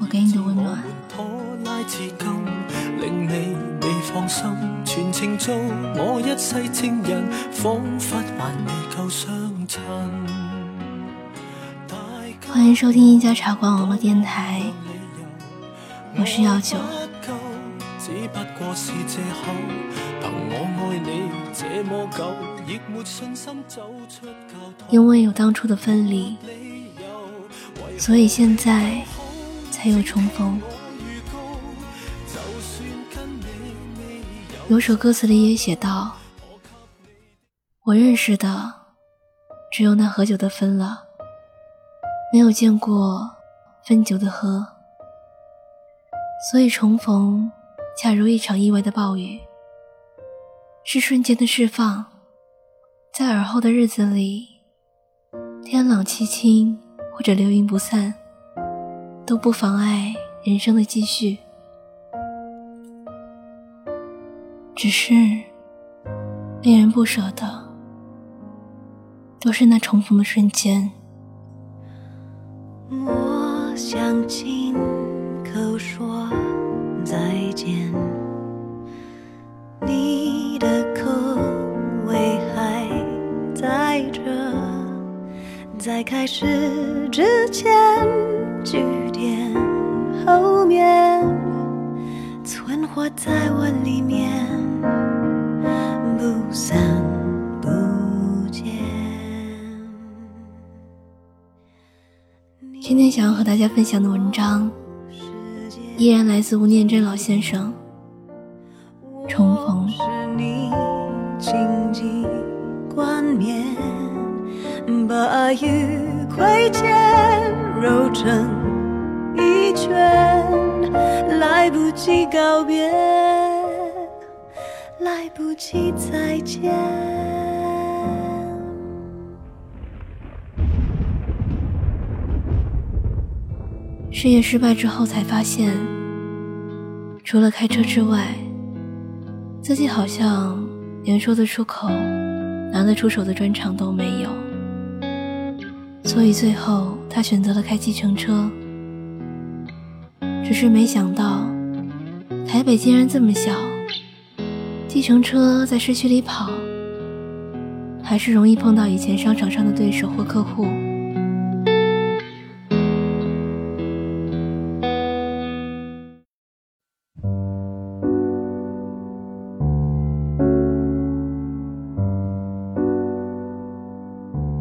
我给你的温暖。欢迎收听一家茶馆网络电台，我是药酒。因为有当初的分离，所以现在才有重逢。有首歌词里也写道：“我认识的只有那喝酒的分了，没有见过分酒的喝。”所以重逢，恰如一场意外的暴雨，是瞬间的释放。在而后的日子里，天朗气清或者流云不散，都不妨碍人生的继续。只是令人不舍的，都是那重逢的瞬间。我想亲口说再见。在开始之前，句点后面，存活在我里面，不散不见。今天想要和大家分享的文章，依然来自吴念真老先生。重逢。把鱼亏欠揉成一圈，来不及告别，来不及再见。事业失败之后，才发现，除了开车之外，自己好像连说得出口、拿得出手的专长都没有。所以最后，他选择了开计程车。只是没想到，台北竟然这么小，计程车在市区里跑，还是容易碰到以前商场上的对手或客户。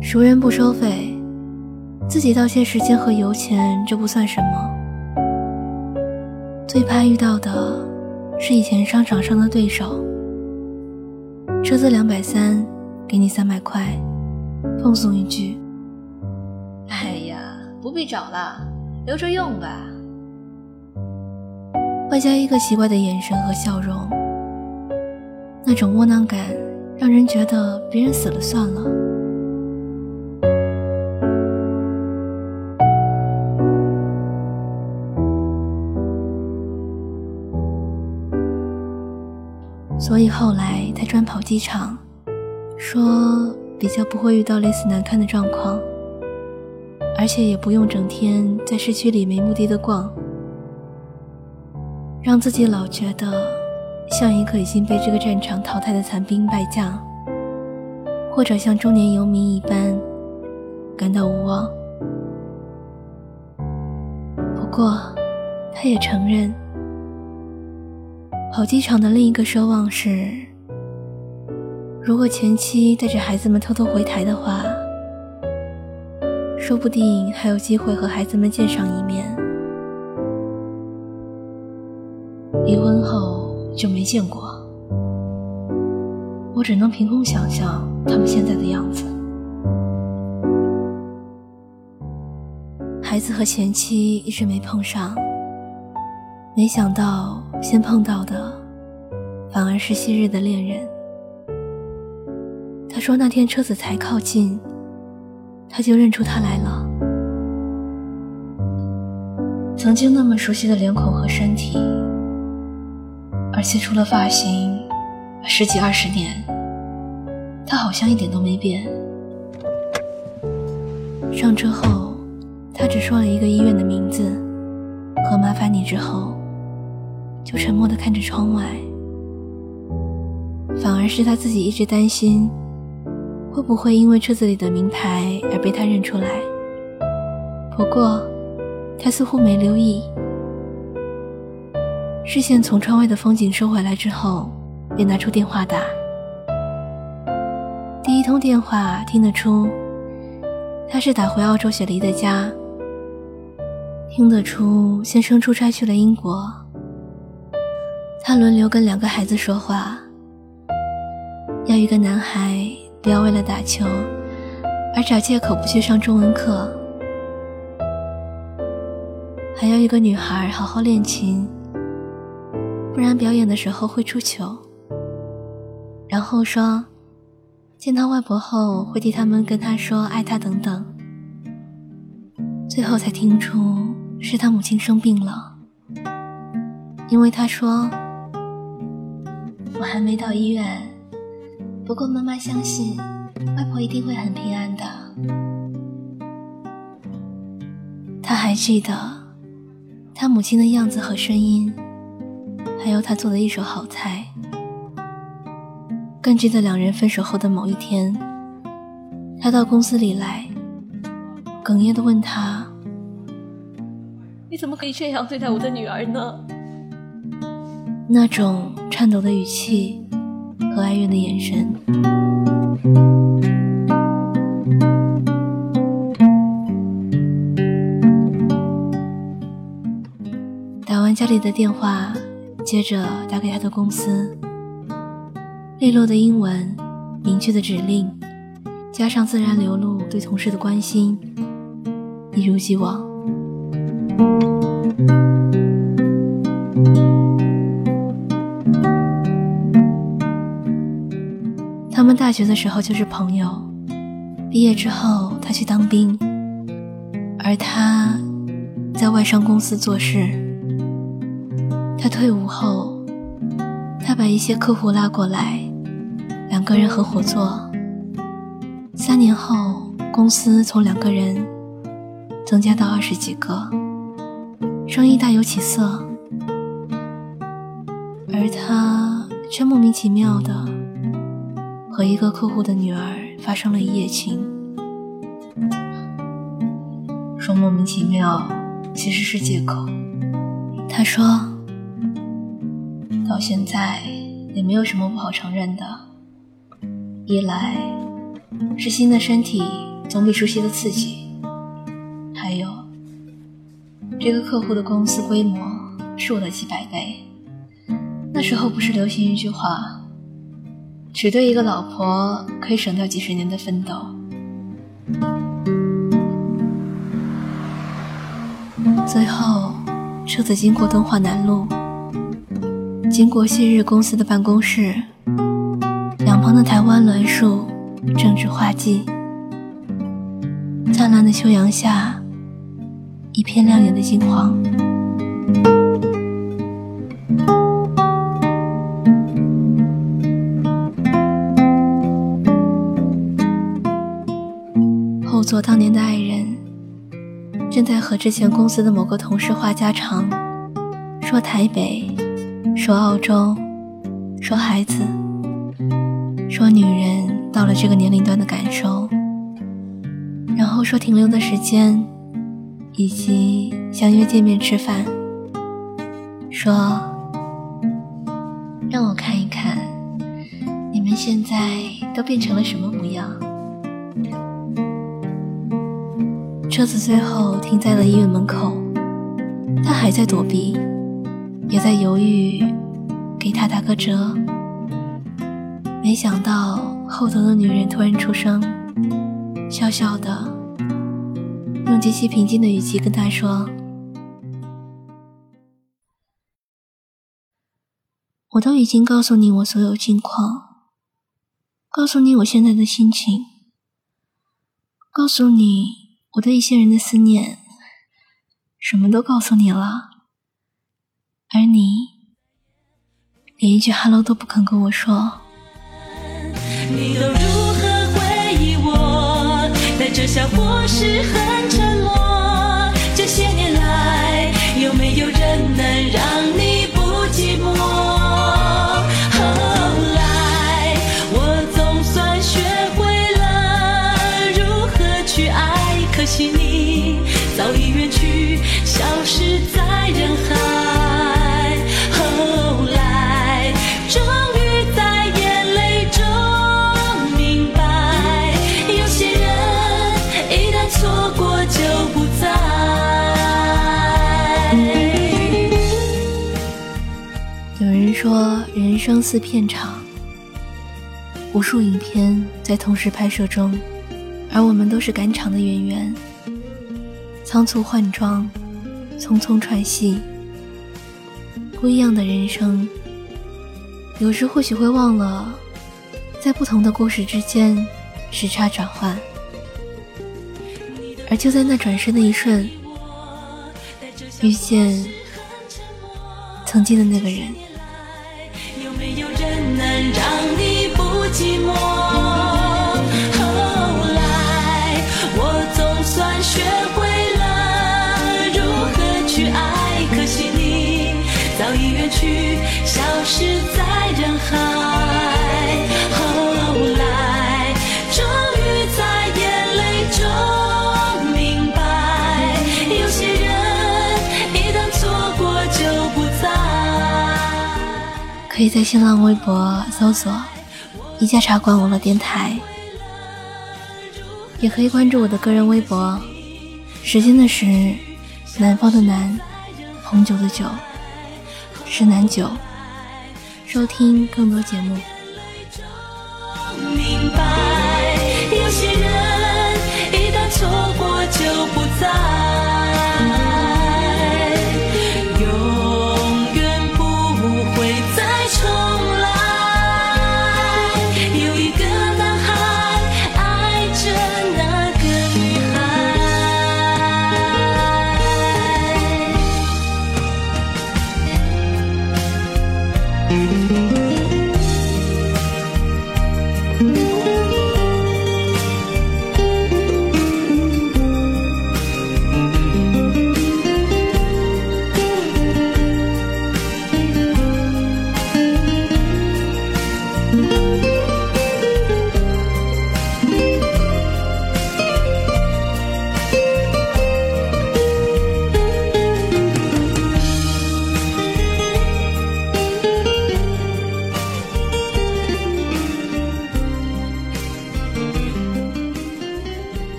熟人不收费。自己倒些时间和油钱，这不算什么。最怕遇到的是以前商场上的对手。车子两百三，给你三百块，奉送一句：“哎呀，不必找了，留着用吧。”外加一个奇怪的眼神和笑容，那种窝囊感，让人觉得别人死了算了。所以后来他专跑机场，说比较不会遇到类似难堪的状况，而且也不用整天在市区里没目的的逛，让自己老觉得像一个已经被这个战场淘汰的残兵败将，或者像中年游民一般感到无望。不过，他也承认。跑机场的另一个奢望是，如果前妻带着孩子们偷偷回台的话，说不定还有机会和孩子们见上一面。离婚后就没见过，我只能凭空想象他们现在的样子。孩子和前妻一直没碰上。没想到，先碰到的反而是昔日的恋人。他说那天车子才靠近，他就认出他来了。曾经那么熟悉的脸孔和身体，而且除了发型，十几二十年，他好像一点都没变。上车后，他只说了一个医院的名字和“麻烦你”之后，就沉默地看着窗外。反而是他自己一直担心，会不会因为车子里的名牌而被他认出来。不过，他似乎没留意。视线从窗外的风景收回来之后，便拿出电话打。第一通电话听得出，他是打回澳洲雪梨的家。听得出先生出差去了英国。他轮流跟两个孩子说话。要一个男孩不要为了打球而找借口不去上中文课，还要一个女孩好好练琴，不然表演的时候会出糗。然后说，见到外婆后会替他们跟她说爱她等等。最后才听出是他母亲生病了，因为他说我还没到医院。不过，妈妈相信外婆一定会很平安的。他还记得他母亲的样子和声音，还有他做的一手好菜。更记得两人分手后的某一天，他到公司里来，哽咽的问他：“你怎么可以这样对待我的女儿呢？”那种颤抖的语气。和哀怨的眼神。打完家里的电话，接着打给他的公司。利落的英文，明确的指令，加上自然流露对同事的关心，一如既往。他们大学的时候就是朋友，毕业之后他去当兵，而他在外商公司做事。他退伍后，他把一些客户拉过来，两个人合伙做。三年后，公司从两个人增加到二十几个，生意大有起色，而他却莫名其妙的。和一个客户的女儿发生了一夜情，说莫名其妙，其实是借口。他说，到现在也没有什么不好承认的。一来是新的身体总比熟悉的刺激，还有这个客户的公司规模是我的几百倍。那时候不是流行一句话？只对一个老婆可以省掉几十年的奋斗。最后，车子经过敦化南路，经过昔日公司的办公室，两旁的台湾栾树正值花季，灿烂的秋阳下，一片亮眼的金黄。做当年的爱人，正在和之前公司的某个同事话家常，说台北，说澳洲，说孩子，说女人到了这个年龄段的感受，然后说停留的时间，以及相约见面吃饭，说让我看一看，你们现在都变成了什么车子最后停在了医院门口，他还在躲避，也在犹豫给他打个折。没想到后头的女人突然出声，笑笑的，用极其平静的语气跟他说：“我都已经告诉你我所有近况，告诉你我现在的心情，告诉你。”我对一些人的思念，什么都告诉你了，而你连一句 “hello” 都不肯跟我说。你都如何回忆我？带着笑或是很沉默。早已远去，消失在人海。后来，终于在眼泪中明白，有些人一旦错过就不再。有人说，人生似片场，无数影片在同时拍摄中，而我们都是赶场的演员，仓促换装，匆匆串戏。不一样的人生，有时或许会忘了，在不同的故事之间时差转换，而就在那转身的一瞬，遇见曾经的那个人。有没有人能让你不寂寞？去，消失在人海。后来，终于在眼泪中明白，有些人一旦错过就不再。可以在新浪微博搜索“一家茶馆网络电台”，也可以关注我的个人微博“时间的时，南方的南，红酒的酒，是南九”，收听更多节目。明白。